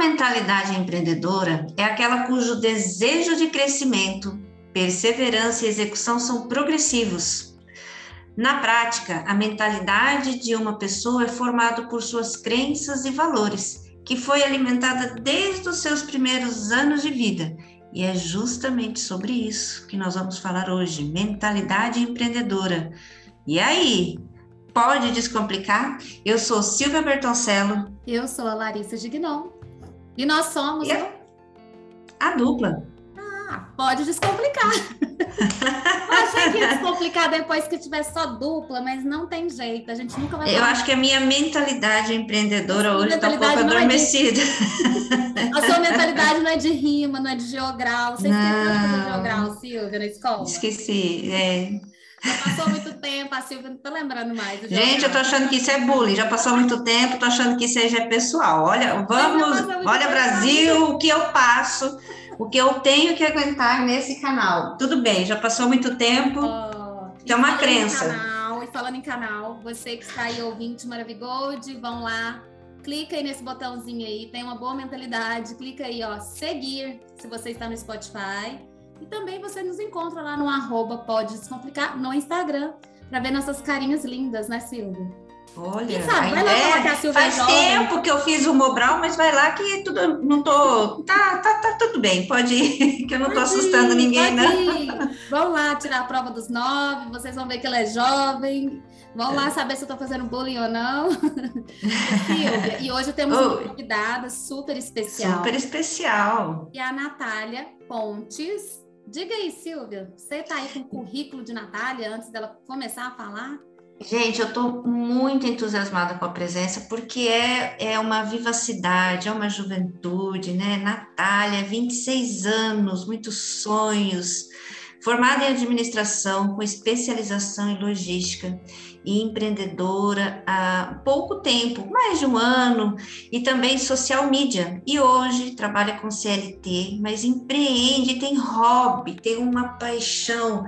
mentalidade empreendedora é aquela cujo desejo de crescimento, perseverança e execução são progressivos. Na prática, a mentalidade de uma pessoa é formada por suas crenças e valores, que foi alimentada desde os seus primeiros anos de vida. E é justamente sobre isso que nós vamos falar hoje: mentalidade empreendedora. E aí, pode descomplicar? Eu sou Silvia Bertoncello. Eu sou a Larissa Gignon. E nós somos e a, a dupla. Ah, pode descomplicar. achei que ia descomplicar depois que tiver só dupla, mas não tem jeito. A gente nunca vai. Eu acho que a minha mentalidade empreendedora hoje está um pouco adormecida. É de... A sua mentalidade não é de rima, não é de geogral. Você esqueceu de fazer geogral, Silvia, na escola? Esqueci, é. Já passou muito tempo, a Silvia não tá lembrando mais. Gente, eu tô achando que isso é bullying. Já passou muito tempo, tô achando que isso aí já é pessoal. Olha, vamos, olha Brasil, o que eu passo, o que eu tenho que aguentar nesse canal. Tudo bem, já passou muito tempo. Oh, tem uma crença. Canal, e falando em canal, você que está aí ouvindo Maravigold, vão lá, clica aí nesse botãozinho aí, tem uma boa mentalidade, clica aí, ó, seguir, se você está no Spotify. E também você nos encontra lá no arroba Pode Descomplicar no Instagram, para ver nossas carinhas lindas, né, Silvia? Olha, sabe, vai lá é, que a Silvia faz é tempo que eu fiz o Mobral, mas vai lá que tudo não tô, tá, tá, tá tudo bem, pode ir, que eu não pode tô assustando ir, ninguém, não. Vão lá tirar a prova dos nove, vocês vão ver que ela é jovem, vão é. lá saber se eu tô fazendo bullying ou não. Silvia, e hoje temos Oi. uma convidada super especial. Super especial. E a Natália Pontes, Diga aí, Silvia, você está aí com o currículo de Natália antes dela começar a falar? Gente, eu estou muito entusiasmada com a presença, porque é, é uma vivacidade, é uma juventude, né? Natália, 26 anos, muitos sonhos, formada em administração, com especialização em logística e empreendedora há pouco tempo, mais de um ano, e também social media. E hoje trabalha com CLT, mas empreende, tem hobby, tem uma paixão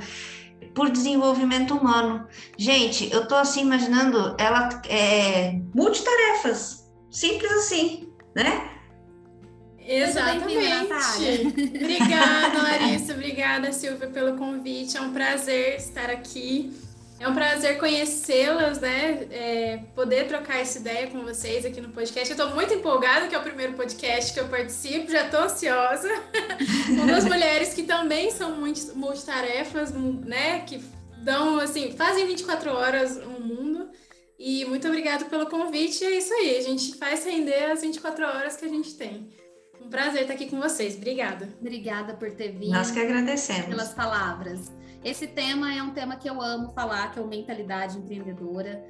por desenvolvimento humano. Gente, eu tô assim imaginando ela é multitarefas, simples assim, né? Exatamente. Obrigada, Larissa. Obrigada, Silvia, pelo convite. É um prazer estar aqui. É um prazer conhecê-las, né? É, poder trocar essa ideia com vocês aqui no podcast. Eu estou muito empolgada, que é o primeiro podcast que eu participo, já estou ansiosa. com duas mulheres que também são multitarefas, né? Que dão, assim, fazem 24 horas um mundo. E muito obrigada pelo convite. É isso aí, a gente faz render as 24 horas que a gente tem. Um prazer estar aqui com vocês. Obrigada. Obrigada por ter vindo. Nós que agradecemos. Pelas palavras. Esse tema é um tema que eu amo falar, que é o mentalidade empreendedora,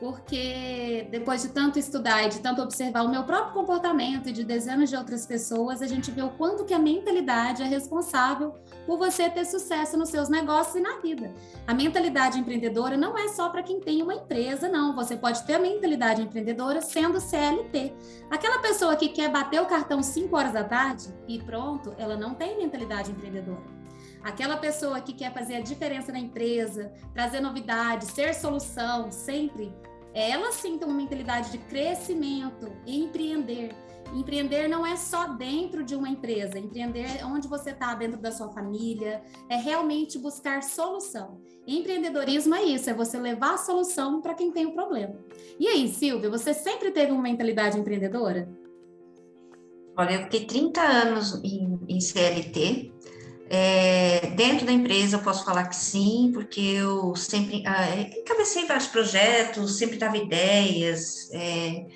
porque depois de tanto estudar e de tanto observar o meu próprio comportamento e de dezenas de outras pessoas, a gente vê o quanto que a mentalidade é responsável por você ter sucesso nos seus negócios e na vida. A mentalidade empreendedora não é só para quem tem uma empresa, não. Você pode ter a mentalidade empreendedora sendo CLT. Aquela pessoa que quer bater o cartão 5 horas da tarde e pronto, ela não tem mentalidade empreendedora. Aquela pessoa que quer fazer a diferença na empresa, trazer novidades, ser solução, sempre, ela sim tem uma mentalidade de crescimento, empreender. Empreender não é só dentro de uma empresa, empreender é onde você está, dentro da sua família, é realmente buscar solução. Empreendedorismo é isso, é você levar a solução para quem tem o problema. E aí, Silvia, você sempre teve uma mentalidade empreendedora? Olha, eu fiquei 30 anos em, em CLT, é, dentro da empresa eu posso falar que sim, porque eu sempre ah, encabecei vários projetos, sempre dava ideias, é,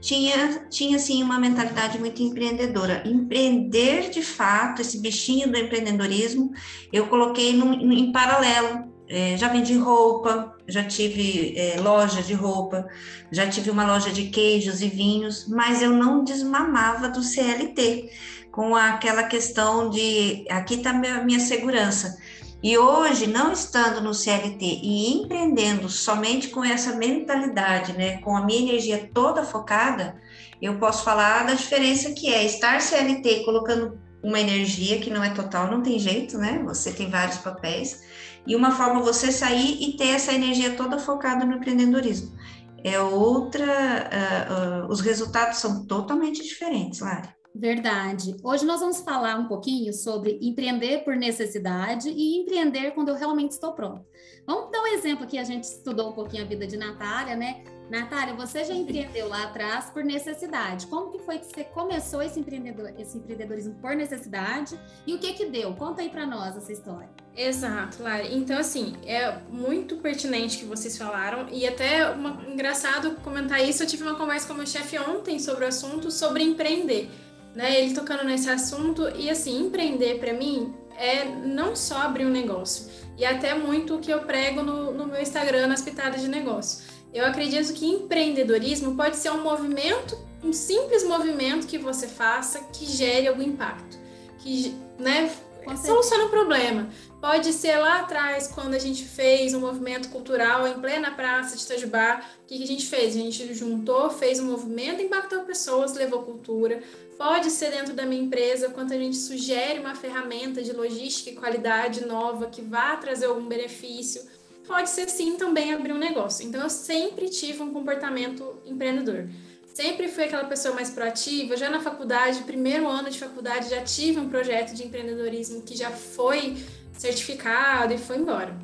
tinha, tinha assim uma mentalidade muito empreendedora. Empreender de fato, esse bichinho do empreendedorismo, eu coloquei no, no, em paralelo. É, já vendi roupa, já tive é, loja de roupa, já tive uma loja de queijos e vinhos, mas eu não desmamava do CLT com aquela questão de aqui está a minha segurança. E hoje, não estando no CLT e empreendendo somente com essa mentalidade, né, com a minha energia toda focada, eu posso falar da diferença que é estar CLT colocando uma energia que não é total, não tem jeito, né? Você tem vários papéis, e uma forma você sair e ter essa energia toda focada no empreendedorismo. É outra, uh, uh, os resultados são totalmente diferentes, Lari. Verdade. Hoje nós vamos falar um pouquinho sobre empreender por necessidade e empreender quando eu realmente estou pronto. Vamos dar um exemplo aqui, a gente estudou um pouquinho a vida de Natália, né? Natália, você já empreendeu lá atrás por necessidade. Como que foi que você começou esse, empreendedor, esse empreendedorismo por necessidade e o que que deu? Conta aí para nós essa história. Exato, Lari. Então, assim, é muito pertinente que vocês falaram e até uma, engraçado comentar isso. Eu tive uma conversa com o meu chefe ontem sobre o assunto, sobre empreender. Né? Ele tocando nesse assunto e, assim, empreender para mim é não só abrir um negócio, e até muito o que eu prego no, no meu Instagram, nas pitadas de negócio eu acredito que empreendedorismo pode ser um movimento, um simples movimento que você faça que gere algum impacto, que né, soluciona um problema. Pode ser lá atrás, quando a gente fez um movimento cultural em plena praça de Itajubá, o que, que a gente fez? A gente juntou, fez um movimento, impactou pessoas, levou cultura. Pode ser dentro da minha empresa, quando a gente sugere uma ferramenta de logística e qualidade nova que vá trazer algum benefício pode ser sim também abrir um negócio. Então eu sempre tive um comportamento empreendedor. Sempre fui aquela pessoa mais proativa. Já na faculdade, primeiro ano de faculdade, já tive um projeto de empreendedorismo que já foi certificado e foi embora.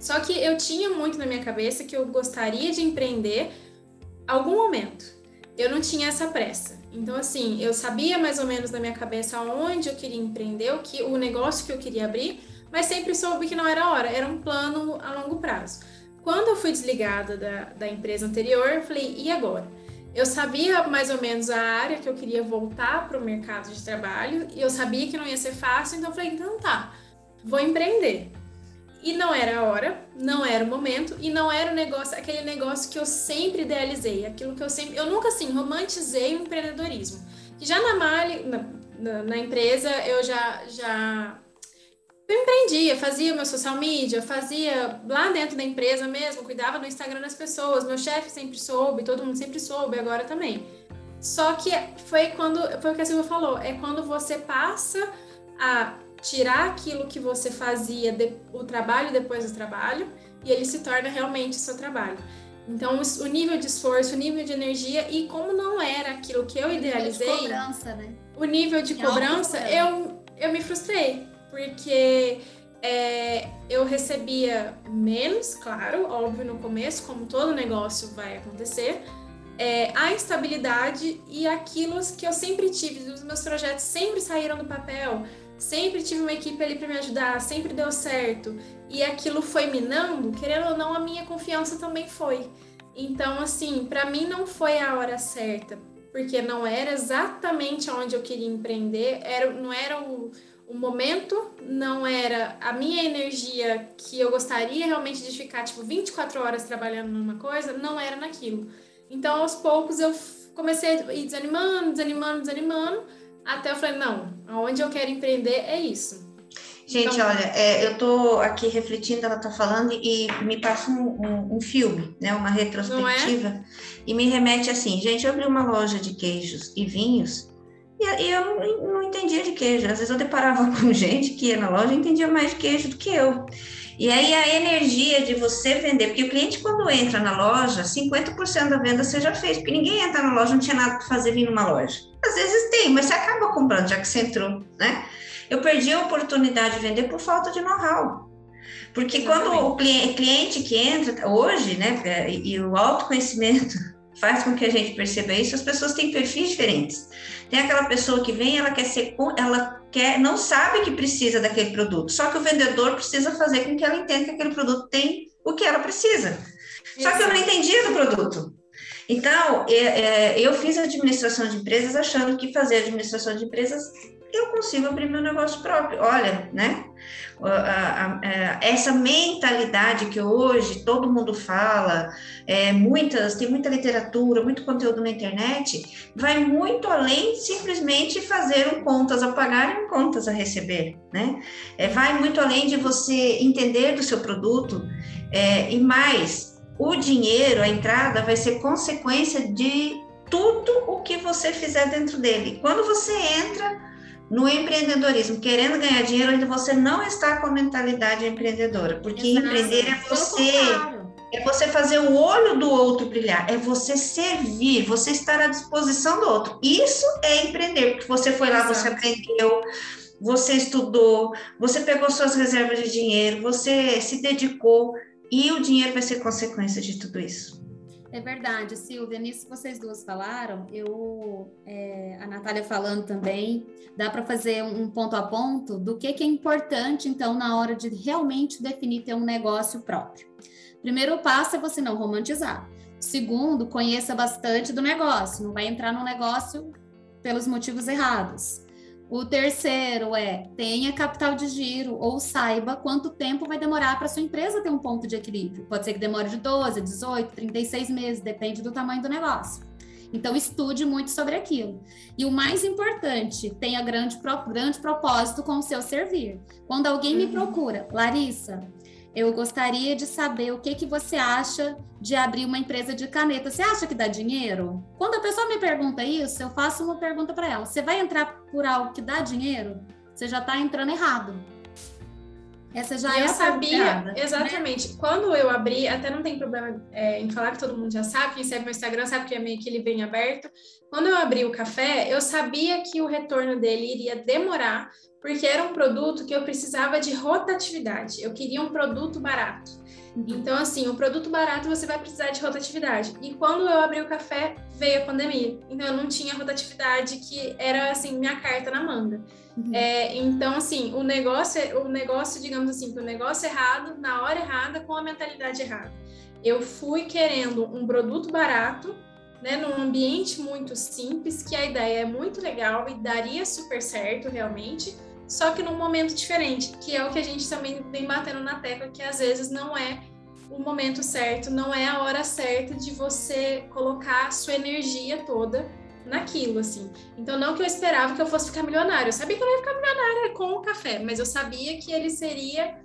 Só que eu tinha muito na minha cabeça que eu gostaria de empreender algum momento. Eu não tinha essa pressa. Então, assim, eu sabia mais ou menos na minha cabeça onde eu queria empreender, o, que, o negócio que eu queria abrir, mas sempre soube que não era hora, era um plano a longo prazo. Quando eu fui desligada da, da empresa anterior, eu falei, e agora? Eu sabia mais ou menos a área que eu queria voltar para o mercado de trabalho e eu sabia que não ia ser fácil, então eu falei, então tá, vou empreender. E não era a hora, não era o momento e não era o negócio, aquele negócio que eu sempre idealizei, aquilo que eu sempre, eu nunca assim romantizei o empreendedorismo. Já na Mali, na, na, na empresa, eu já já eu empreendia, fazia meu social media, fazia lá dentro da empresa mesmo, cuidava do Instagram das pessoas, meu chefe sempre soube, todo mundo sempre soube, agora também. Só que foi quando, foi o que a Silvia falou, é quando você passa a tirar aquilo que você fazia, de, o trabalho depois do trabalho, e ele se torna realmente o seu trabalho. Então, o nível de esforço, o nível de energia, e como não era aquilo que eu idealizei. O nível de cobrança, né? O nível de cobrança, eu, eu me frustrei porque é, eu recebia menos, claro, óbvio no começo, como todo negócio vai acontecer, é, a instabilidade e aquilo que eu sempre tive, os meus projetos sempre saíram do papel, sempre tive uma equipe ali para me ajudar, sempre deu certo, e aquilo foi minando, querendo ou não, a minha confiança também foi. Então, assim, para mim não foi a hora certa, porque não era exatamente onde eu queria empreender, era, não era o o momento não era a minha energia que eu gostaria realmente de ficar tipo 24 horas trabalhando numa coisa, não era naquilo. Então, aos poucos eu comecei a ir desanimando, desanimando, desanimando, até eu falei, não, aonde eu quero empreender é isso. Gente, então, olha, é, eu estou aqui refletindo, ela está falando e me passa um, um, um, filme, né, uma retrospectiva, é? e me remete assim, gente, eu abri uma loja de queijos e vinhos e, eu não, não, entendia de queijo. Às vezes eu deparava com gente que ia na loja e entendia mais de queijo do que eu. E aí a energia de você vender, porque o cliente quando entra na loja, 50% da venda você já fez, porque ninguém entra na loja, não tinha nada para fazer vir numa loja. Às vezes tem, mas você acaba comprando, já que você entrou, né? Eu perdi a oportunidade de vender por falta de know-how. Porque Exatamente. quando o cliente que entra hoje, né, e o autoconhecimento faz com que a gente perceba isso, as pessoas têm perfis diferentes. Tem aquela pessoa que vem, ela quer ser, ela quer, não sabe que precisa daquele produto, só que o vendedor precisa fazer com que ela entenda que aquele produto tem o que ela precisa. Só que eu não entendia do produto. Então, é, é, eu fiz administração de empresas achando que fazer administração de empresas eu consigo abrir meu negócio próprio. Olha, né? É, essa mentalidade que hoje todo mundo fala, é, muitas, tem muita literatura, muito conteúdo na internet, vai muito além simplesmente fazer um contas a pagar e um contas a receber, né? É, vai muito além de você entender do seu produto é, e mais, o dinheiro, a entrada vai ser consequência de tudo o que você fizer dentro dele. Quando você entra no empreendedorismo, querendo ganhar dinheiro, ainda você não está com a mentalidade empreendedora, porque Exato. empreender é você É você fazer o olho do outro brilhar, é você servir, você estar à disposição do outro. Isso é empreender, porque você foi lá, Exato. você aprendeu, você estudou, você pegou suas reservas de dinheiro, você se dedicou e o dinheiro vai ser consequência de tudo isso. É verdade, Silvia, nisso que vocês duas falaram, eu, é, a Natália falando também, dá para fazer um ponto a ponto do que, que é importante, então, na hora de realmente definir ter um negócio próprio. Primeiro passo é você não romantizar. Segundo, conheça bastante do negócio, não vai entrar no negócio pelos motivos errados. O terceiro é tenha capital de giro ou saiba quanto tempo vai demorar para sua empresa ter um ponto de equilíbrio. Pode ser que demore de 12, 18, 36 meses, depende do tamanho do negócio. Então, estude muito sobre aquilo. E o mais importante, tenha grande, grande propósito com o seu servir. Quando alguém uhum. me procura, Larissa, eu gostaria de saber o que, que você acha de abrir uma empresa de caneta. Você acha que dá dinheiro? Quando a pessoa me pergunta isso, eu faço uma pergunta para ela: você vai entrar por algo que dá dinheiro? Você já está entrando errado. Essa já e é eu sabia, né? exatamente. Né? Quando eu abri, até não tem problema é, em falar que todo mundo já sabe, quem segue meu Instagram sabe que é meio que ele vem aberto. Quando eu abri o café, eu sabia que o retorno dele iria demorar, porque era um produto que eu precisava de rotatividade. Eu queria um produto barato. Então, assim, um produto barato você vai precisar de rotatividade. E quando eu abri o café, veio a pandemia. Então, eu não tinha rotatividade, que era, assim, minha carta na manga. Uhum. É, então, assim, o negócio, o negócio, digamos assim, o negócio errado, na hora errada, com a mentalidade errada. Eu fui querendo um produto barato, né, num ambiente muito simples, que a ideia é muito legal e daria super certo, realmente, só que num momento diferente, que é o que a gente também vem batendo na tecla, que às vezes não é o momento certo, não é a hora certa de você colocar a sua energia toda naquilo, assim. Então, não que eu esperava que eu fosse ficar milionária, eu sabia que eu não ia ficar milionária com o café, mas eu sabia que ele seria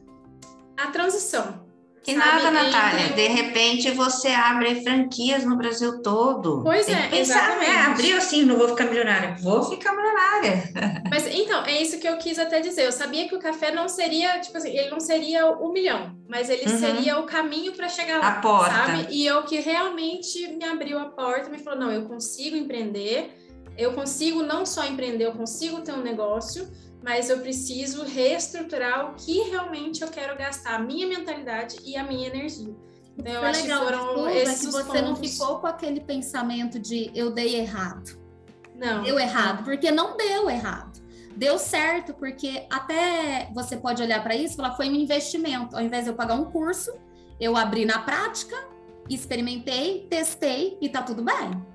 a transição, que nada, Natália. De repente você abre franquias no Brasil todo. Pois Tem é, pensar, né? Abriu assim, não vou ficar milionária. Vou ficar milionária. Mas então, é isso que eu quis até dizer. Eu sabia que o café não seria, tipo assim, ele não seria o milhão, mas ele uhum. seria o caminho para chegar lá. A porta. Sabe? E eu que realmente me abriu a porta, me falou: não, eu consigo empreender, eu consigo não só empreender, eu consigo ter um negócio mas eu preciso reestruturar o que realmente eu quero gastar, a minha mentalidade e a minha energia. Então, eu acho legal, que foram esses é que você pontos. não ficou com aquele pensamento de eu dei errado. Não. Deu errado, porque não deu errado. Deu certo, porque até você pode olhar para isso e falar, foi um investimento. Ao invés de eu pagar um curso, eu abri na prática, experimentei, testei e tá tudo bem.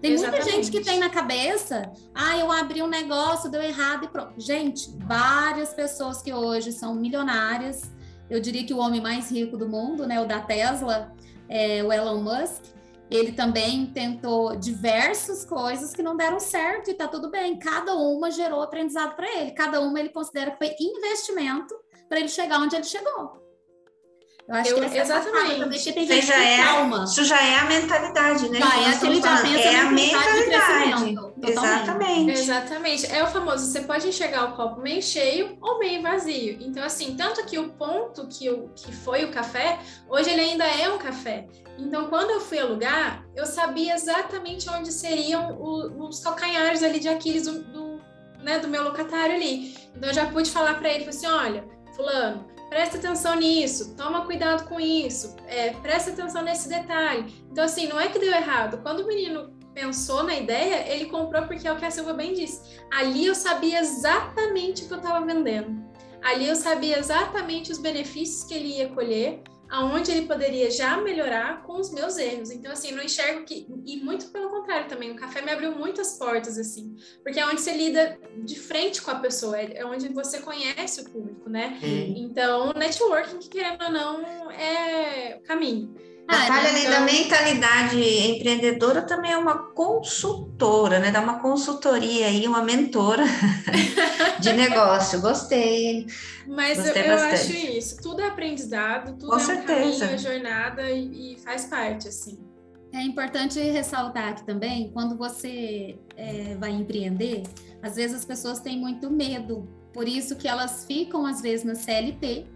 Tem Exatamente. muita gente que tem na cabeça, ah, eu abri um negócio, deu errado e pronto. Gente, várias pessoas que hoje são milionárias, eu diria que o homem mais rico do mundo, né, o da Tesla, é, o Elon Musk, ele também tentou diversas coisas que não deram certo e tá tudo bem. Cada uma gerou aprendizado para ele, cada uma ele considera que foi investimento para ele chegar onde ele chegou. Eu acho eu, que essa exatamente. gente já é, calma. Isso já é a mentalidade, né? Já é aquele já é a mentalidade. Exatamente. Exatamente. É o famoso, você pode enxergar o copo meio cheio ou meio vazio. Então, assim, tanto que o ponto que, o, que foi o café, hoje ele ainda é um café. Então, quando eu fui alugar, eu sabia exatamente onde seriam o, os calcanhares ali de Aquiles do, do, né, do meu locatário ali. Então, eu já pude falar para ele, assim, olha, fulano, presta atenção nisso, toma cuidado com isso, é, presta atenção nesse detalhe. Então, assim, não é que deu errado. Quando o menino pensou na ideia, ele comprou porque é o que a Silva bem disse. Ali eu sabia exatamente o que eu estava vendendo. Ali eu sabia exatamente os benefícios que ele ia colher aonde ele poderia já melhorar com os meus erros. Então, assim, não enxergo que. E muito pelo contrário também, o café me abriu muitas portas, assim, porque é onde você lida de frente com a pessoa, é, é onde você conhece o público, né? Hum. Então, networking, que querendo ou não, é caminho. Natália, além da mentalidade empreendedora, também é uma consultora, né? Dá uma consultoria aí, uma mentora de negócio. Gostei. Mas Gostei eu, eu acho isso. Tudo é aprendizado, tudo Com é certeza. um caminho, jornada e, e, faz parte, assim. É importante ressaltar aqui também, quando você é, vai empreender, às vezes as pessoas têm muito medo. Por isso que elas ficam, às vezes, na CLT,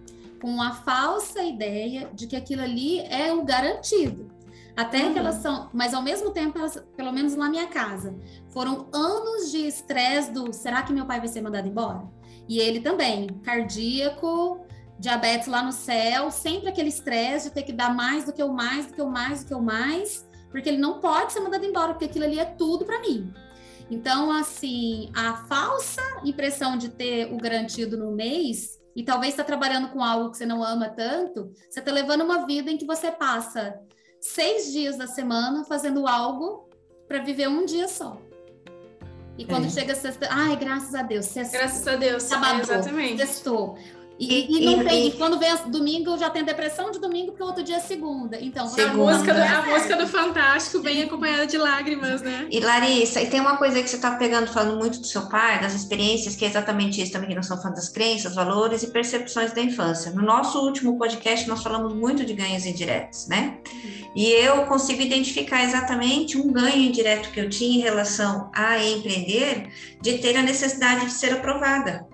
com a falsa ideia de que aquilo ali é o garantido. Até uhum. que elas são, mas ao mesmo tempo, elas, pelo menos na minha casa, foram anos de estresse do será que meu pai vai ser mandado embora? E ele também, cardíaco, diabetes lá no céu, sempre aquele estresse de ter que dar mais do que o mais, do que o mais, do que o mais, porque ele não pode ser mandado embora, porque aquilo ali é tudo para mim. Então, assim, a falsa impressão de ter o garantido no mês, e talvez está trabalhando com algo que você não ama tanto, você está levando uma vida em que você passa seis dias da semana fazendo algo para viver um dia só. E quando é. chega sexta, ai, graças a Deus, sextou. Graças a Deus, acabou, exatamente. Sextou. E, e, não tem, e quando vem domingo, eu já tenho depressão de domingo, porque o outro dia é segunda. Então, a música, do, a música do Fantástico vem acompanhada de lágrimas, né? E Larissa, e tem uma coisa que você está pegando, falando muito do seu pai, das experiências, que é exatamente isso também, que não são fã das crenças, valores e percepções da infância. No nosso último podcast, nós falamos muito de ganhos indiretos, né? E eu consigo identificar exatamente um ganho indireto que eu tinha em relação a empreender, de ter a necessidade de ser aprovada.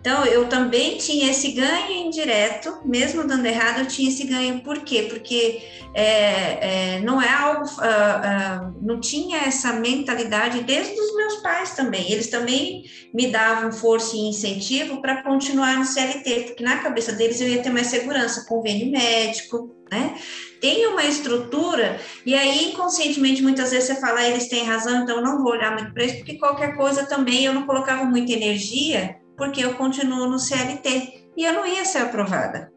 Então, eu também tinha esse ganho indireto, mesmo dando errado, eu tinha esse ganho. Por quê? Porque é, é, não é algo, uh, uh, não tinha essa mentalidade desde os meus pais também. Eles também me davam força e incentivo para continuar no CLT, porque na cabeça deles eu ia ter mais segurança, convênio médico, né? Tem uma estrutura, e aí inconscientemente muitas vezes você fala, ah, eles têm razão, então eu não vou olhar muito para isso, porque qualquer coisa também eu não colocava muita energia porque eu continuo no CLT e eu não ia ser aprovada,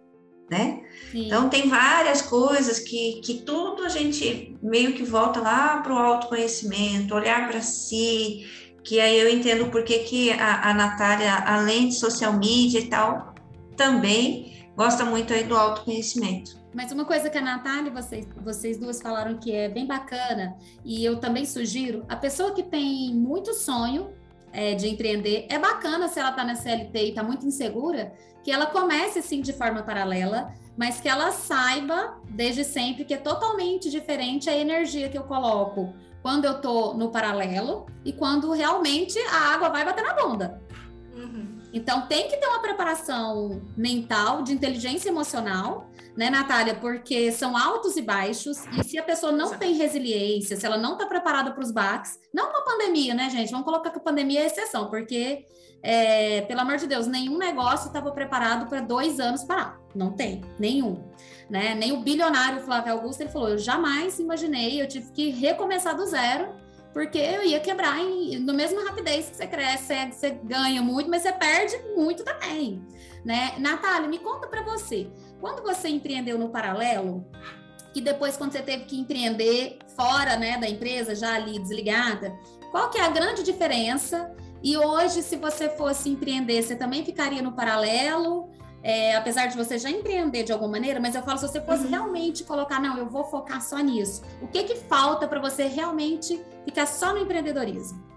né? Sim. Então tem várias coisas que, que tudo a gente meio que volta lá para o autoconhecimento, olhar para si, que aí eu entendo por que, que a, a Natália, além de social media e tal, também gosta muito aí do autoconhecimento. Mas uma coisa que a Natália e vocês, vocês duas falaram que é bem bacana, e eu também sugiro, a pessoa que tem muito sonho, é, de empreender, é bacana se ela está na CLT e está muito insegura, que ela comece assim de forma paralela, mas que ela saiba desde sempre que é totalmente diferente a energia que eu coloco quando eu estou no paralelo e quando realmente a água vai bater na bunda. Uhum. Então tem que ter uma preparação mental, de inteligência emocional, né, Natália? Porque são altos e baixos, e se a pessoa não tem resiliência, se ela não está preparada para os baques, não com a pandemia, né, gente? Vamos colocar que a pandemia é exceção, porque, é, pelo amor de Deus, nenhum negócio estava preparado para dois anos parar. Não tem, nenhum. Né? Nem o bilionário Flávio Augusto, ele falou, eu jamais imaginei, eu tive que recomeçar do zero, porque eu ia quebrar em, no mesmo rapidez que você cresce, você ganha muito, mas você perde muito também, né? Natália, me conta para você, quando você empreendeu no paralelo, e depois quando você teve que empreender fora, né, da empresa, já ali desligada, qual que é a grande diferença? E hoje, se você fosse empreender, você também ficaria no paralelo? É, apesar de você já empreender de alguma maneira, mas eu falo, se você fosse uhum. realmente colocar, não, eu vou focar só nisso. O que que falta para você realmente ficar só no empreendedorismo?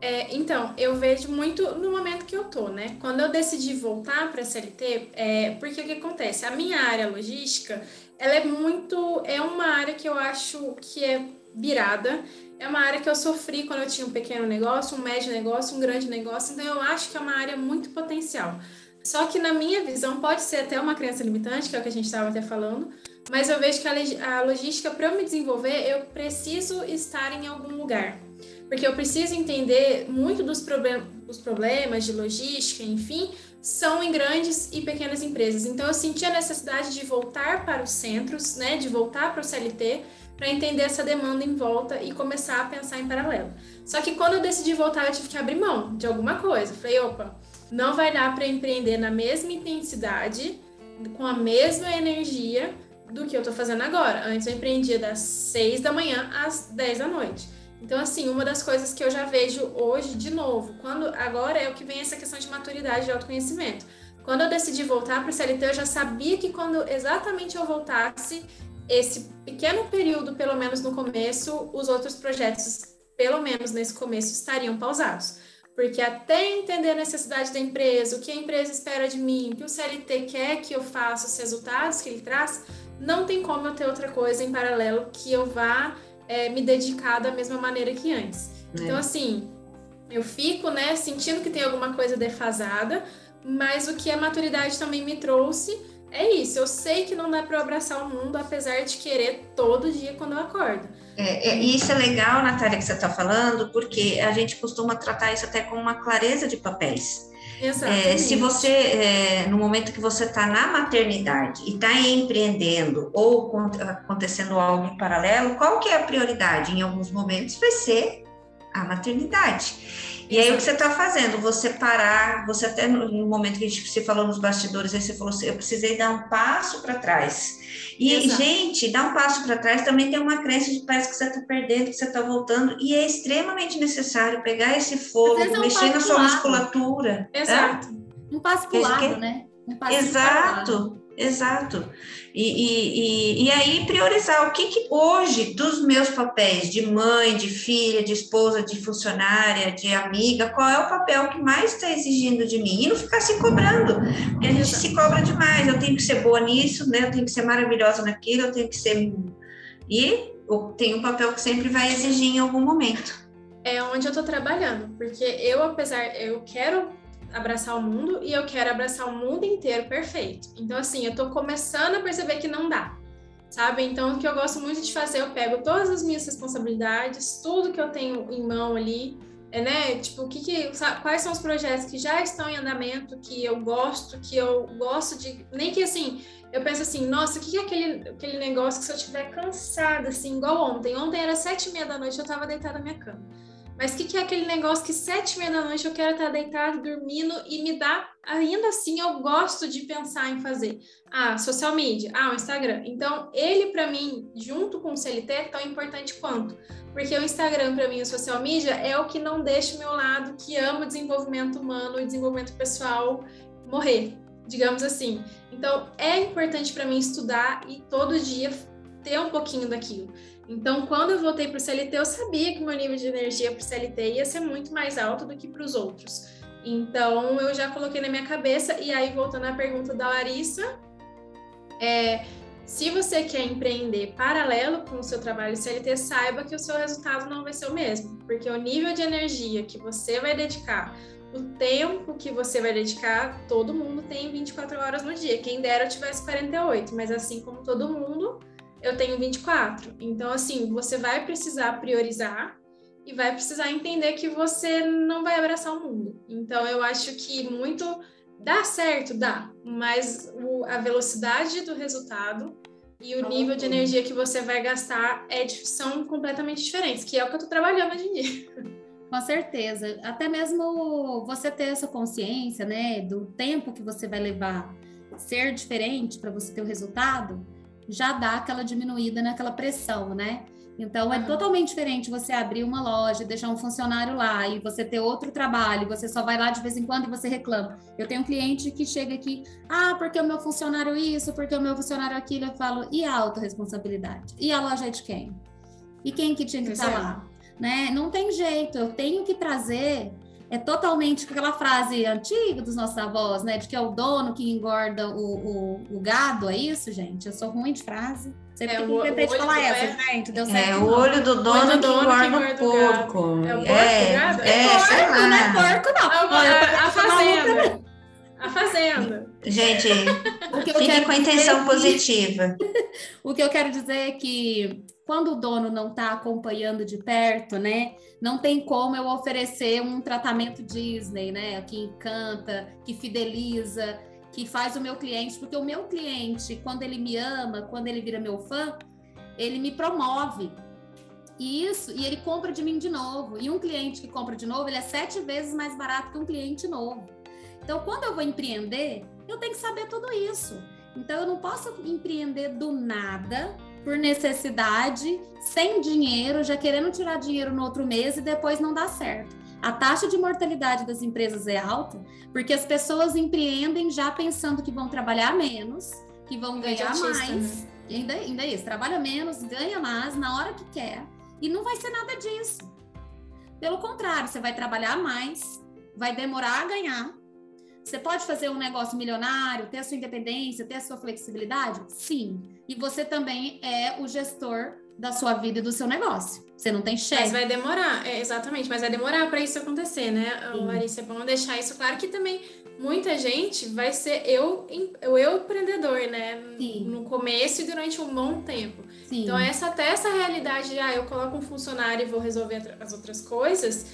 É, então, eu vejo muito no momento que eu tô, né? Quando eu decidi voltar para a CLT, é, porque o que acontece? A minha área logística, ela é muito. É uma área que eu acho que é virada. É uma área que eu sofri quando eu tinha um pequeno negócio, um médio negócio, um grande negócio. Então, eu acho que é uma área muito potencial. Só que, na minha visão, pode ser até uma crença limitante, que é o que a gente estava até falando, mas eu vejo que a logística, para eu me desenvolver, eu preciso estar em algum lugar porque eu preciso entender muito dos problem os problemas de logística, enfim, são em grandes e pequenas empresas. Então eu senti a necessidade de voltar para os centros, né, de voltar para o CLT, para entender essa demanda em volta e começar a pensar em paralelo. Só que quando eu decidi voltar, eu tive que abrir mão de alguma coisa. Falei, opa, não vai dar para empreender na mesma intensidade, com a mesma energia do que eu estou fazendo agora. Antes eu empreendia das 6 da manhã às 10 da noite. Então, assim, uma das coisas que eu já vejo hoje, de novo, quando agora é o que vem essa questão de maturidade de autoconhecimento. Quando eu decidi voltar para o CLT, eu já sabia que quando exatamente eu voltasse, esse pequeno período, pelo menos no começo, os outros projetos, pelo menos nesse começo, estariam pausados. Porque até entender a necessidade da empresa, o que a empresa espera de mim, o que o CLT quer que eu faça, os resultados que ele traz, não tem como eu ter outra coisa em paralelo que eu vá é, me dedicar da mesma maneira que antes. É. Então, assim, eu fico, né, sentindo que tem alguma coisa defasada, mas o que a maturidade também me trouxe é isso. Eu sei que não dá para abraçar o mundo, apesar de querer todo dia quando eu acordo. É, é, isso é legal, Natália, que você está falando, porque a gente costuma tratar isso até com uma clareza de papéis. É, se você, é, no momento que você está na maternidade e está empreendendo ou acontecendo algo em paralelo, qual que é a prioridade? Em alguns momentos vai ser a maternidade. E aí o que você está fazendo? Você parar, você até no, no, momento que a gente se falou nos bastidores, aí você falou assim, eu precisei dar um passo para trás. E, Exato. gente, dar um passo para trás também tem uma crença de parece que você está perdendo, que você está voltando, e é extremamente necessário pegar esse fôlego, é um mexer na sua musculatura. Exato. Tá? Um passo para o lado, né? Um passo Exato. Exato. E, e, e, aí priorizar o que, que hoje dos meus papéis de mãe, de filha, de esposa, de funcionária, de amiga, qual é o papel que mais está exigindo de mim? E não ficar se cobrando, porque a gente se cobra demais. Eu tenho que ser boa nisso, né? Eu tenho que ser maravilhosa naquilo, eu tenho que ser. E tem um papel que sempre vai exigir em algum momento. É onde eu estou trabalhando, porque eu, apesar, eu quero abraçar o mundo e eu quero abraçar o mundo inteiro perfeito. Então, assim, eu tô começando a perceber que não dá, sabe? Então, o que eu gosto muito de fazer, eu pego todas as minhas responsabilidades, tudo que eu tenho em mão ali, é, né? Tipo, o que, que sabe, quais são os projetos que já estão em andamento, que eu gosto, que eu gosto de. Nem que assim, eu penso assim, nossa, o que, que é aquele, aquele negócio que se eu estiver cansada, assim, igual ontem. Ontem era sete e meia da noite, eu tava deitada na minha cama. Mas o que, que é aquele negócio que sete e meia da noite eu quero estar deitado, dormindo e me dá. Ainda assim, eu gosto de pensar em fazer. Ah, social media, ah, o Instagram. Então, ele para mim, junto com o CLT, é tão importante quanto. Porque o Instagram, para mim, o social media é o que não deixa o meu lado, que ama desenvolvimento humano e desenvolvimento pessoal, morrer, digamos assim. Então, é importante para mim estudar e todo dia ter um pouquinho daquilo. Então, quando eu voltei para o CLT, eu sabia que meu nível de energia para o CLT ia ser muito mais alto do que para os outros. Então, eu já coloquei na minha cabeça, e aí, voltando à pergunta da Larissa, é, se você quer empreender paralelo com o seu trabalho CLT, saiba que o seu resultado não vai ser o mesmo, porque o nível de energia que você vai dedicar, o tempo que você vai dedicar, todo mundo tem 24 horas no dia. Quem dera eu tivesse 48, mas assim como todo mundo, eu tenho 24. Então, assim, você vai precisar priorizar e vai precisar entender que você não vai abraçar o mundo. Então, eu acho que muito dá certo, dá, mas o, a velocidade do resultado e o nível de energia que você vai gastar é, são completamente diferentes, que é o que eu estou trabalhando hoje em dia. Com certeza. Até mesmo você ter essa consciência, né, do tempo que você vai levar ser diferente para você ter o resultado já dá aquela diminuída naquela pressão, né? Então é totalmente diferente você abrir uma loja, deixar um funcionário lá e você ter outro trabalho, você só vai lá de vez em quando e você reclama. Eu tenho um cliente que chega aqui, ah, porque o meu funcionário isso, porque o meu funcionário aquilo, eu falo, e a autorresponsabilidade? E a loja é de quem? E quem que tinha que estar tá lá? Né? Não tem jeito, eu tenho que trazer é totalmente aquela frase antiga dos nossos avós, né? De que é o dono que engorda o, o, o gado, é isso, gente? Eu sou ruim de frase. Sempre é, que tentei de falar essa, é... gente, deu certo. É, o olho do dono, olho do dono que engorda o porco. É o porco é, gado? É, é, porco, não é porco, não. A, a, a fazenda. A fazenda. Gente, o que fique com a intenção positiva. o que eu quero dizer é que quando o dono não está acompanhando de perto, né? Não tem como eu oferecer um tratamento Disney, né? Que encanta, que fideliza, que faz o meu cliente, porque o meu cliente, quando ele me ama, quando ele vira meu fã, ele me promove. E isso, e ele compra de mim de novo. E um cliente que compra de novo, ele é sete vezes mais barato que um cliente novo. Então, quando eu vou empreender, eu tenho que saber tudo isso. Então, eu não posso empreender do nada por necessidade, sem dinheiro, já querendo tirar dinheiro no outro mês e depois não dá certo. A taxa de mortalidade das empresas é alta porque as pessoas empreendem já pensando que vão trabalhar menos, que vão ganhar mais. Né? Ainda, ainda é isso, trabalha menos, ganha mais na hora que quer. E não vai ser nada disso. Pelo contrário, você vai trabalhar mais, vai demorar a ganhar. Você pode fazer um negócio milionário, ter a sua independência, ter a sua flexibilidade? Sim e você também é o gestor da sua vida e do seu negócio. Você não tem chefe. Mas vai demorar, é, exatamente, mas vai demorar para isso acontecer, né, Sim. Larissa? É bom deixar isso claro que também muita gente vai ser eu, eu, eu empreendedor, né? Sim. No começo e durante um bom tempo. Sim. Então, essa, até essa realidade de, ah, eu coloco um funcionário e vou resolver as outras coisas,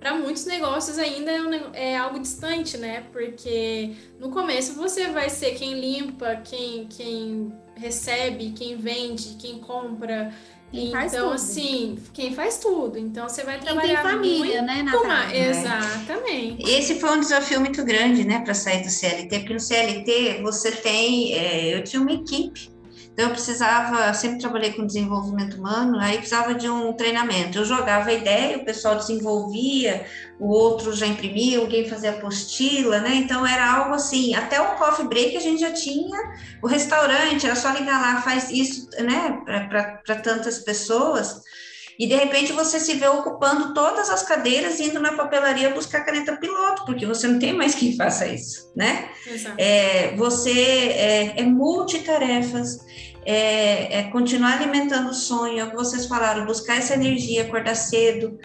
para muitos negócios ainda é, um, é, algo distante, né? Porque no começo você vai ser quem limpa, quem, quem recebe, quem vende, quem compra. Quem faz então, tudo. assim, quem faz tudo. Então, você vai Quem trabalhar tem família, muito né, Natália? a- Exatamente. Esse foi um desafio muito grande, né, para sair do CLT, porque no CLT você tem, é, eu tinha uma equipe, então eu precisava, sempre trabalhei com desenvolvimento humano, aí precisava de um treinamento. Eu jogava a ideia, o pessoal desenvolvia, o outro já imprimia, alguém fazia apostila, né? Então era algo assim, até o coffee break a gente já tinha, o restaurante, era só ligar lá, faz isso, né, para tantas pessoas. E de repente você se vê ocupando todas as cadeiras indo na papelaria buscar caneta piloto, porque você não tem mais quem faça isso, né? É, você é, é multitarefas, é, é continuar alimentando o sonho, é o que vocês falaram, buscar essa energia, acordar cedo,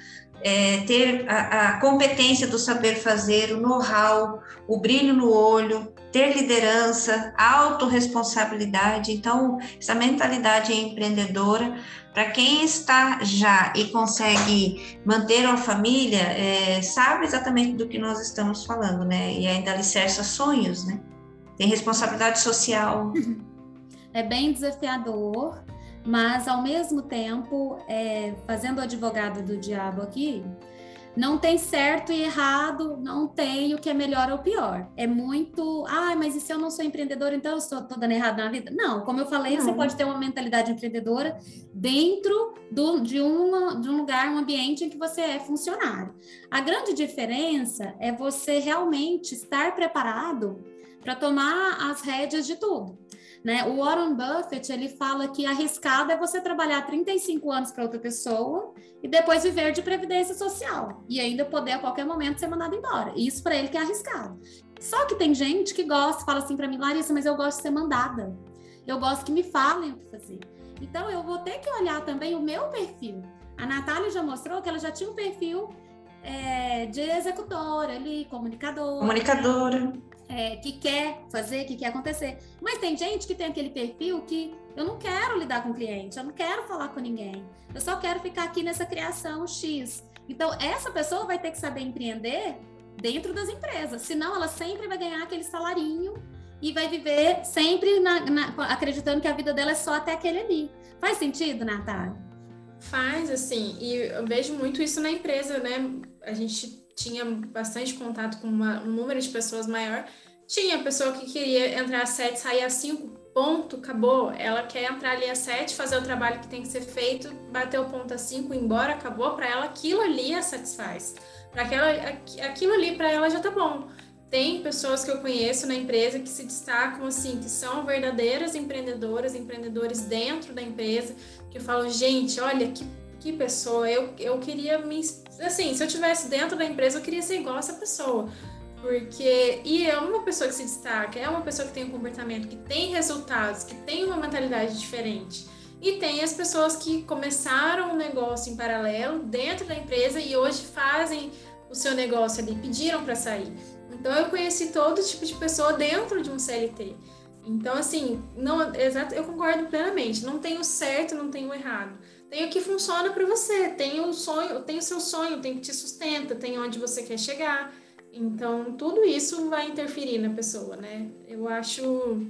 é, ter a, a competência do saber fazer, o know-how, o brilho no olho, ter liderança, autorresponsabilidade. Então, essa mentalidade empreendedora, para quem está já e consegue manter uma família, é, sabe exatamente do que nós estamos falando, né? E ainda alicerça sonhos, né? Tem responsabilidade social. É bem desafiador, mas ao mesmo tempo, é, fazendo o advogado do diabo aqui, não tem certo e errado, não tem o que é melhor ou pior. É muito, ah, mas e se eu não sou empreendedora, então eu estou dando errado na vida? Não, como eu falei, você Não. pode ter uma mentalidade empreendedora dentro do, de, uma, de um lugar, um ambiente em que você é funcionário. A grande diferença é você realmente estar preparado para tomar as rédeas de tudo. Né? O Warren Buffett ele fala que arriscado é você trabalhar 35 anos para outra pessoa e depois viver de previdência social e ainda poder a qualquer momento ser mandado embora. Isso para ele que é arriscado. Só que tem gente que gosta, fala assim para mim, Larissa, mas eu gosto de ser mandada. Eu gosto que me falem o que fazer. Então eu vou ter que olhar também o meu perfil. A Natália já mostrou que ela já tinha um perfil é, de executora ali, comunicadora Comunicadora. é, que quer fazer, que quer acontecer. Mas tem gente que tem aquele perfil que eu não quero lidar com cliente, eu não quero falar com ninguém, eu só quero ficar aqui nessa criação X. Então, essa pessoa vai ter que saber empreender dentro das empresas, senão ela sempre vai ganhar aquele salarinho e vai viver sempre na- na- acreditando que a vida dela é só até aquele ali. Faz sentido, Natália? Faz, assim, e eu vejo muito isso na empresa, né? A gente tinha bastante contato com uma- um número de pessoas maior. Tinha pessoa que queria entrar às sete, sair às cinco, ponto, acabou. Ela quer entrar ali às sete, fazer o trabalho que tem que ser feito, bater o ponto às cinco, embora, acabou. Para ela, aquilo ali a satisfaz. Para aquela, aqu- aquilo ali para ela já tá bom. Tem pessoas que eu conheço na empresa que se destacam assim, que são verdadeiras empreendedoras, empreendedores dentro da empresa, que eu falo, gente, olha que, que pessoa, eu, eu queria me. Assim, se eu tivesse dentro da empresa, eu queria ser igual essa pessoa. Porque. E é uma pessoa que se destaca, é uma pessoa que tem um comportamento, que tem resultados, que tem uma mentalidade diferente. E tem as pessoas que começaram um negócio em paralelo dentro da empresa e hoje fazem o seu negócio ali, pediram para sair. Então eu conheci todo tipo de pessoa dentro de um CLT. Então, assim, não, exato, eu concordo plenamente. Não tem o certo, não tem o errado. Tem o que funciona para você. Tem o sonho, tem o seu sonho, tem o que te sustenta, tem onde você quer chegar. Então, tudo isso vai interferir na pessoa, né? Eu acho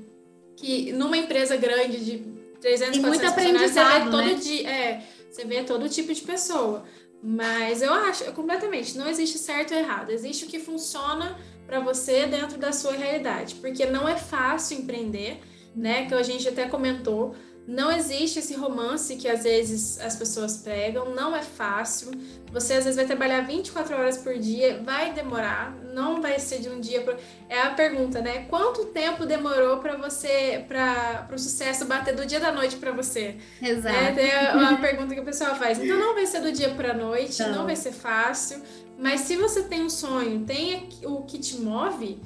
que numa empresa grande de 300, Tem muito 400 funcionários, você vê todo né? dia, é, você vê todo tipo de pessoa. Mas eu acho, completamente, não existe certo ou errado. Existe o que funciona para você dentro da sua realidade, porque não é fácil empreender, né? Que a gente até comentou, não existe esse romance que às vezes as pessoas pregam, não é fácil. Você às vezes vai trabalhar 24 horas por dia, vai demorar, não vai ser de um dia pro... É a pergunta, né? Quanto tempo demorou para você para o sucesso bater do dia da noite para você? Exato. É, tem a, a pergunta que o pessoal faz. Então não vai ser do dia para noite, Não. não vai ser fácil. Mas se você tem um sonho, tem o que te move,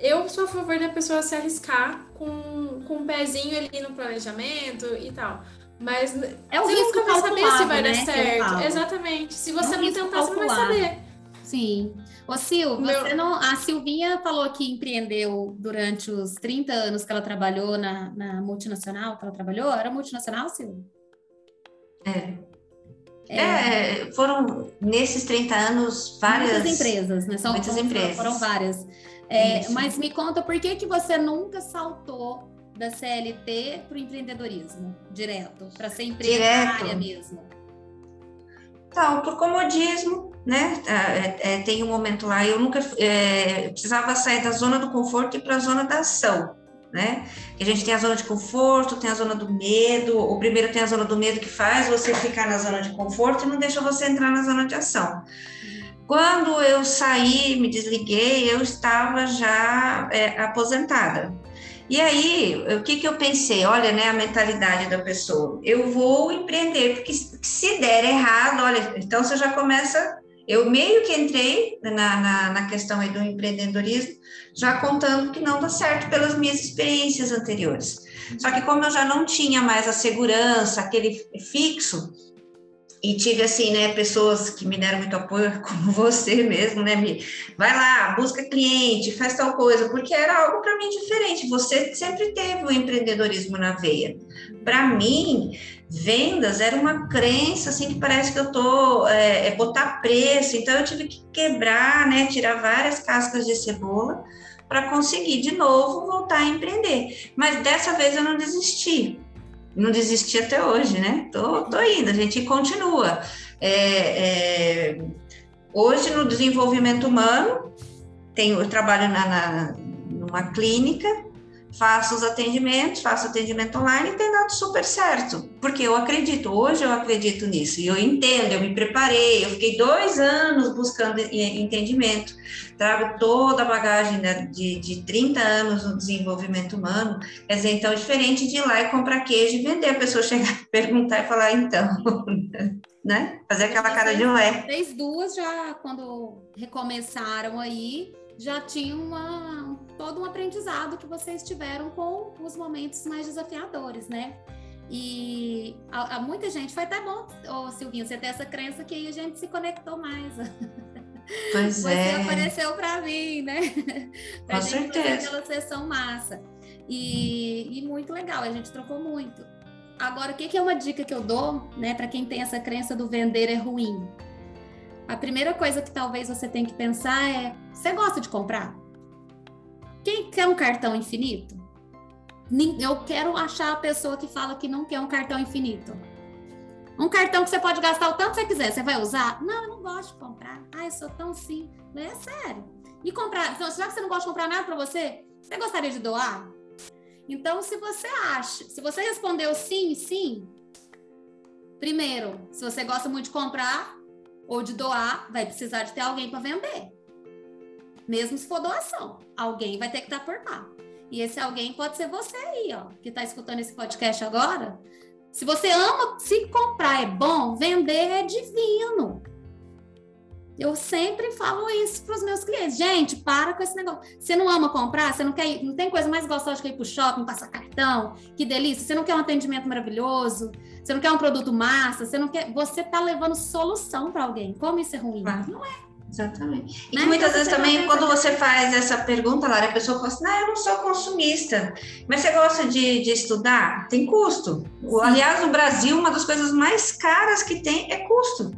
eu sou a favor da pessoa se arriscar com, com um pezinho ali no planejamento e tal. Mas É o você risco nunca vai saber se calculado, vai né, dar certo. Exatamente. Se você É um não tentar, você não vai calculado. saber. Sim. Ô, Sil, Meu... você não. A Silvinha falou que empreendeu durante os 30 anos que ela trabalhou na, na multinacional que ela trabalhou. Era multinacional, Sil? É. É. é. foram nesses 30 anos várias muitas empresas, né? São, muitas empresas. Foram várias. É, mas me conta por que que você nunca saltou da CLT para o empreendedorismo direto, para ser empresária mesmo? Então, por comodismo, né? É, é, tem um momento lá, eu nunca é, precisava sair da zona do conforto e para a zona da ação, né? A gente tem a zona de conforto, tem a zona do medo. O primeiro tem a zona do medo que faz você ficar na zona de conforto e não deixa você entrar na zona de ação. Quando eu saí, me desliguei, eu estava já é, aposentada. E aí, o que, que eu pensei? Olha, né, a mentalidade da pessoa. Eu vou empreender, porque se der errado, olha, então você já começa. Eu meio que entrei na, na, na questão aí do empreendedorismo, já contando que não dá certo pelas minhas experiências anteriores. Só que como eu já não tinha mais a segurança, aquele fixo, e tive assim, né, pessoas que me deram muito apoio, como você mesmo, né, me vai lá, busca cliente, faz tal coisa, porque era algo para mim diferente. Você sempre teve o empreendedorismo na veia. Para mim, vendas era uma crença assim que parece que eu tô é, é botar preço. Então eu tive que quebrar, né, tirar várias cascas de cebola para conseguir de novo voltar a empreender. Mas dessa vez eu não desisti não desisti até hoje, né? Tô, tô indo, a gente continua. É, é, hoje, no desenvolvimento humano, tenho, eu trabalho na, na, numa clínica faço os atendimentos, faço atendimento online e tem dado super certo, porque eu acredito, hoje eu acredito nisso, e eu entendo, eu me preparei, eu fiquei dois anos buscando entendimento, trago toda a bagagem de, de 30 anos no desenvolvimento humano, quer dizer, então é diferente de ir lá e comprar queijo e vender, a pessoa chegar, perguntar e falar, então, né, fazer aquela cara de ué. Vocês duas já, quando recomeçaram aí, já tinham uma, todo um aprendizado que vocês tiveram com os momentos mais desafiadores, né? E a, a muita gente foi até bom, ô Silvinho, você ter essa crença que aí a gente se conectou mais. Pois você é. apareceu para mim, né? pra com gente certeza. fazer aquela sessão massa. E, e muito legal, a gente trocou muito. Agora, o que, que é uma dica que eu dou, né, para quem tem essa crença do vender é ruim? A primeira coisa que talvez você tenha que pensar é: você gosta de comprar? Quem quer um cartão infinito? Eu quero achar a pessoa que fala que não quer um cartão infinito. Um cartão que você pode gastar o tanto que você quiser, você vai usar? Não, eu não gosto de comprar. Ah, eu sou tão sim. É sério. E comprar, então, que você não gosta de comprar nada para você? Você gostaria de doar? Então, se você acha, se você respondeu sim, sim, primeiro, se você gosta muito de comprar ou de doar, vai precisar de ter alguém para vender mesmo se for doação. Alguém vai ter que estar por lá. E esse alguém pode ser você aí, ó, que está escutando esse podcast agora. Se você ama, se comprar é bom, vender é divino. Eu sempre falo isso para os meus clientes. Gente, para com esse negócio. Você não ama comprar? Você não quer ir, não tem coisa mais gostosa que ir para o shopping, passar cartão? Que delícia. Você não quer um atendimento maravilhoso? Você não quer um produto massa? Você não quer. Você está levando solução para alguém. Como isso é ruim? Não é. Exatamente. E né? muitas então, vezes também, quando você faz essa pergunta, Lara, a pessoa fala assim: não, eu não sou consumista, mas você gosta de, de estudar? Tem custo. Sim. Aliás, no Brasil, uma das coisas mais caras que tem é custo,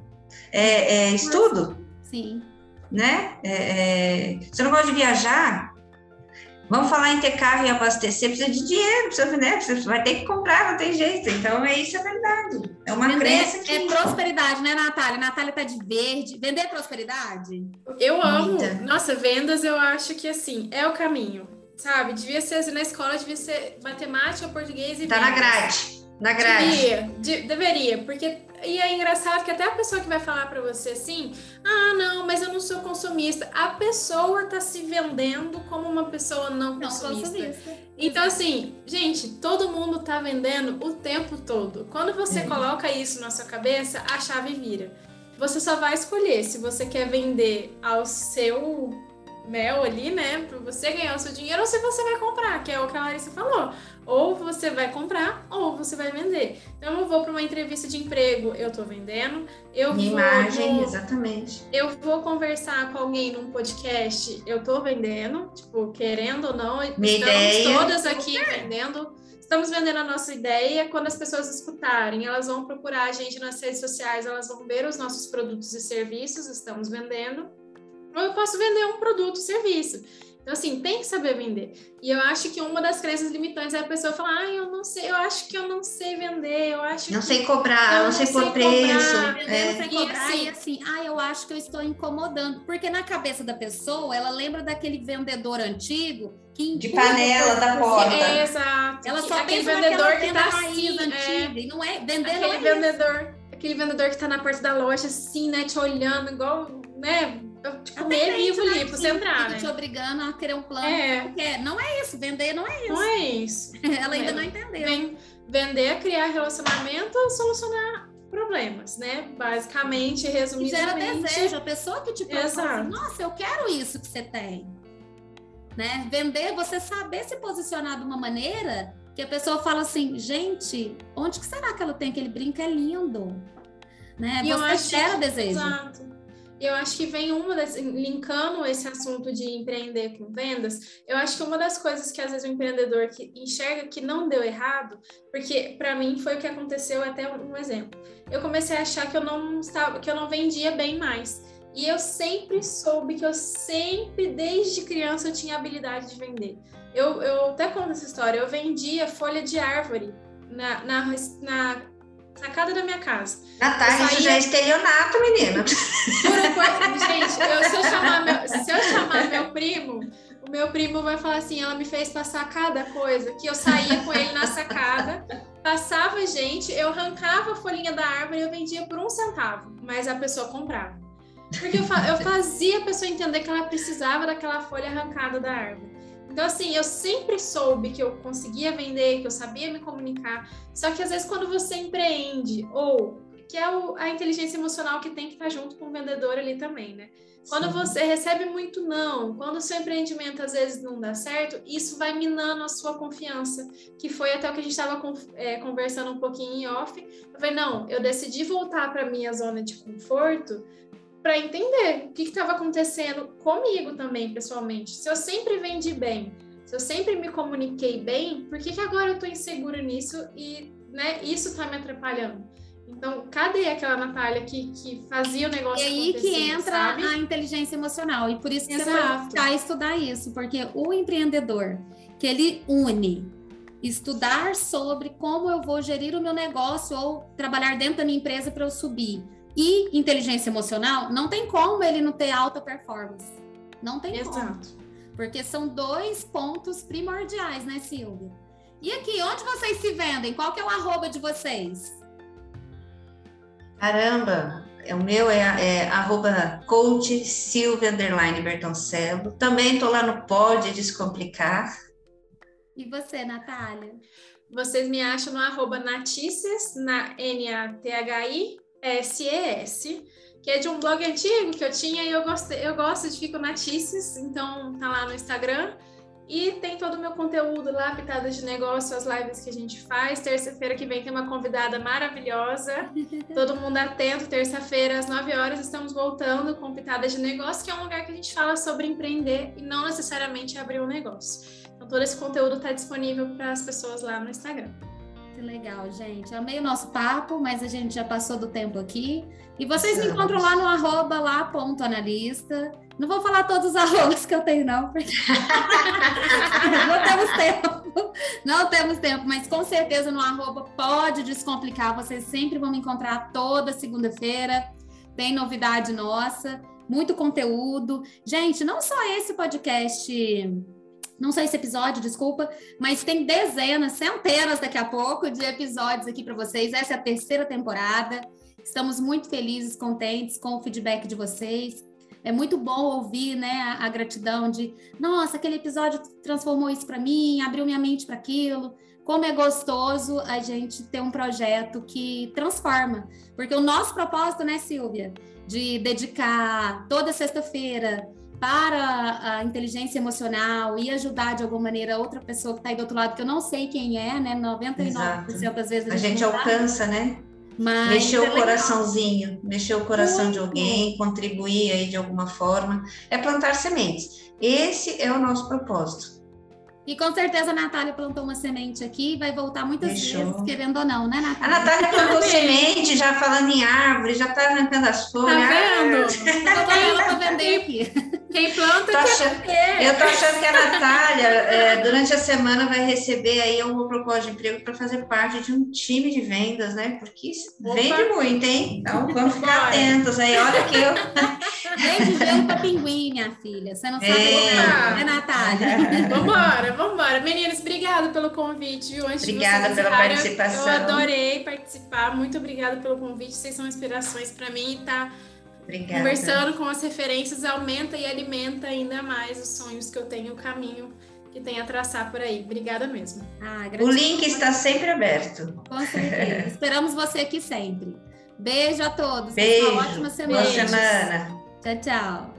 é, é estudo. Sim. Né? É, é, você não gosta de viajar? Vamos falar em ter carro e abastecer, precisa de dinheiro, precisa, né? Você vai ter que comprar, não tem jeito. Então, é isso é verdade. É uma Vender crença que... É prosperidade, né, Natália? Natália tá de verde. Vender é prosperidade? Eu amo. Nossa, vendas eu acho que, assim, é o caminho, sabe? Devia ser, assim, na escola, devia ser matemática, português e Tá vendas. na grade. Na grade. Devia, de, deveria, porque e é engraçado que até a pessoa que vai falar para você assim, ah, não, mas eu não sou consumista. A pessoa tá se vendendo como uma pessoa não, não consumista. consumista. Então, assim, gente, todo mundo tá vendendo o tempo todo. Quando você é. coloca isso na sua cabeça, a chave vira. Você só vai escolher se você quer vender ao seu mel ali, né, para você ganhar o seu dinheiro, ou se você vai comprar, que é o que a Larissa falou. Ou você vai comprar, ou você vai vender. Então, eu vou para uma entrevista de emprego, eu estou vendendo. Eu Minha vou imagem, exatamente. eu vou conversar com alguém num podcast, eu tô vendendo, tipo, querendo ou não, Minha estamos ideia. todas aqui vendendo. Estamos vendendo a nossa ideia. Quando as pessoas escutarem, elas vão procurar a gente nas redes sociais, elas vão ver os nossos produtos e serviços, estamos vendendo. Ou eu posso vender um produto e serviço. Então, assim, tem que saber vender. E eu acho que uma das crenças limitantes é a pessoa falar, ah, eu não sei, eu acho que eu não sei vender, eu acho Não que... sei cobrar, Eu não não sei sei pôr cobrar. preço. Vendendo É. sem E cobrar assim- e assim, ah, eu acho que eu estou incomodando. Porque na cabeça da pessoa, ela lembra daquele vendedor antigo que De panela por- da por porta. É, exato. Ela só aquele pensa vendedor que tá assim, é, antiga. E não é, vender aquele não é isso. vendedor, aquele vendedor que tá na porta da loja assim, né, te olhando igual, né, eu te comer vivo né, ali pra você entrar, fica te né? obrigando a querer um plano. É. quer. Não é isso, vender não é isso. Não é isso. Ela ainda É. não entendeu. Vem vender é criar relacionamento ou solucionar problemas, né? Basicamente, E gera resumidamente. desejo. A pessoa que te propõe assim, nossa, eu quero isso que você tem. Né? Vender, é você saber se posicionar de uma maneira que a pessoa fala assim, gente, onde que será que ela tem aquele brinco? É lindo. Né? E eu Você gera que- desejo. Exato. E eu acho que vem uma das, linkando esse assunto de empreender com vendas, eu acho que uma das coisas que às vezes o empreendedor que enxerga que não deu errado, porque para mim foi o que aconteceu até um exemplo. Eu comecei a achar que eu não estava, que eu não vendia bem mais. E eu sempre soube que eu sempre, desde criança, eu tinha habilidade de vender. Eu, eu até conto essa história. Eu vendia folha de árvore na, na, na sacada da minha casa. Natália, saía- já é estelionato, menina. Por por- Gente, eu- se, eu chamar meu, se eu chamar meu primo, o meu primo vai falar assim: ela me fez passar cada coisa, que eu saía com ele na sacada, passava gente, eu arrancava a folhinha da árvore e eu vendia por um centavo, mas a pessoa comprava. Porque eu, eu fazia a pessoa entender que ela precisava daquela folha arrancada da árvore. Então, assim, eu sempre soube que eu conseguia vender, que eu sabia me comunicar. Só que às vezes, quando você empreende, ou que é o- a inteligência emocional que tem que estar junto com o vendedor ali também, né? Quando Sim. você recebe muito não, quando o seu empreendimento às vezes não dá certo, isso vai minando a sua confiança, que foi até o que a gente estava conversando um pouquinho em off. Eu falei, não, eu decidi voltar para minha zona de conforto para entender o que estava acontecendo comigo também, pessoalmente. Se eu sempre vendi bem, se eu sempre me comuniquei bem, por que, que agora eu estou insegura nisso e né, isso está me atrapalhando? Então, cadê aquela Natália que, que fazia o negócio E aí que entra sabe? a inteligência emocional. E por isso que você Exato. buscar estudar isso, porque o empreendedor que ele une estudar sobre como eu vou gerir o meu negócio ou trabalhar dentro da minha empresa para eu subir e inteligência emocional, não tem como ele não ter alta performance. Não tem como. Exato. Porque são dois pontos primordiais, né, Silvia? E aqui, onde vocês se vendem? Qual que é o arroba de vocês? Caramba, é, o meu é, é arroba coach Silvia underline Bertoncello. Também estou lá no Pode Descomplicar. E você, Natália? Vocês me acham no arroba Natícias, na N-A-T-H-I-S-E-S, que é de um blog antigo que eu tinha e eu, gostei, eu gosto de Fico Natícias, então tá lá no Instagram. E tem todo o meu conteúdo lá, pitadas de negócio, as lives que a gente faz. Terça-feira que vem tem uma convidada maravilhosa. Todo mundo atento, terça-feira às 9 horas estamos voltando com pitadas de negócio, que é um lugar que a gente fala sobre empreender e não necessariamente abrir um negócio. Então todo esse conteúdo está disponível para as pessoas lá no Instagram. Que legal, gente. Amei o nosso papo, mas a gente já passou do tempo aqui. E vocês me encontram lá no arroba lá ponto analista. Não vou falar todos os arrobas que eu tenho, não, porque não temos tempo. Não temos tempo, mas com certeza no arroba pode descomplicar. Vocês sempre vão me encontrar toda segunda-feira. Tem novidade nossa, muito conteúdo. Gente, não só esse podcast não só esse episódio, desculpa, mas tem dezenas, centenas daqui a pouco de episódios aqui para vocês. Essa é a terceira temporada. Estamos muito felizes, contentes com o feedback de vocês. É muito bom ouvir, né, a gratidão de, nossa, aquele episódio transformou isso para mim, abriu minha mente para aquilo. Como é gostoso a gente ter um projeto que transforma, porque o nosso propósito, né, Silvia, de dedicar toda sexta-feira para a inteligência emocional e ajudar de alguma maneira outra pessoa que está aí do outro lado, que eu não sei quem é, né? 99% Exato. das vezes a, a gente, alcança, né? Mas mexer o é coraçãozinho, mexer o coração Muito. de alguém, contribuir aí de alguma forma, é plantar sementes. Esse é o nosso propósito. E com certeza a Natália plantou uma semente aqui e vai voltar muitas Deixou. vezes, querendo ou não, né, Natália? A Natália plantou semente, já falando em árvore, já está arrancando as folhas. Tá vendo? Estou ela para vender aqui. Quem planta tô achando, Eu tô achando que a Natália, é, durante a semana, vai receber aí uma proposta de emprego para fazer parte de um time de vendas, né? Porque Opa. vende muito, hein? Então vamos ficar atentos aí. Olha que eu. Vende gelo para pinguim, minha filha. Você não sabe é, né, Natália? Vambora, vambora. Meninas, obrigada pelo convite, viu? Antes obrigada pela participação. Eu adorei participar. Muito obrigada pelo convite. Vocês são inspirações para mim, tá? Obrigada. Conversando com as referências aumenta e alimenta ainda mais os sonhos que eu tenho, o caminho que tem a traçar por aí. Obrigada mesmo. Ah, o link está sempre aberto. Com certeza. Esperamos você aqui sempre. Beijo a todos. Beijo. Uma ótima semana. Boa semana. Tchau, tchau.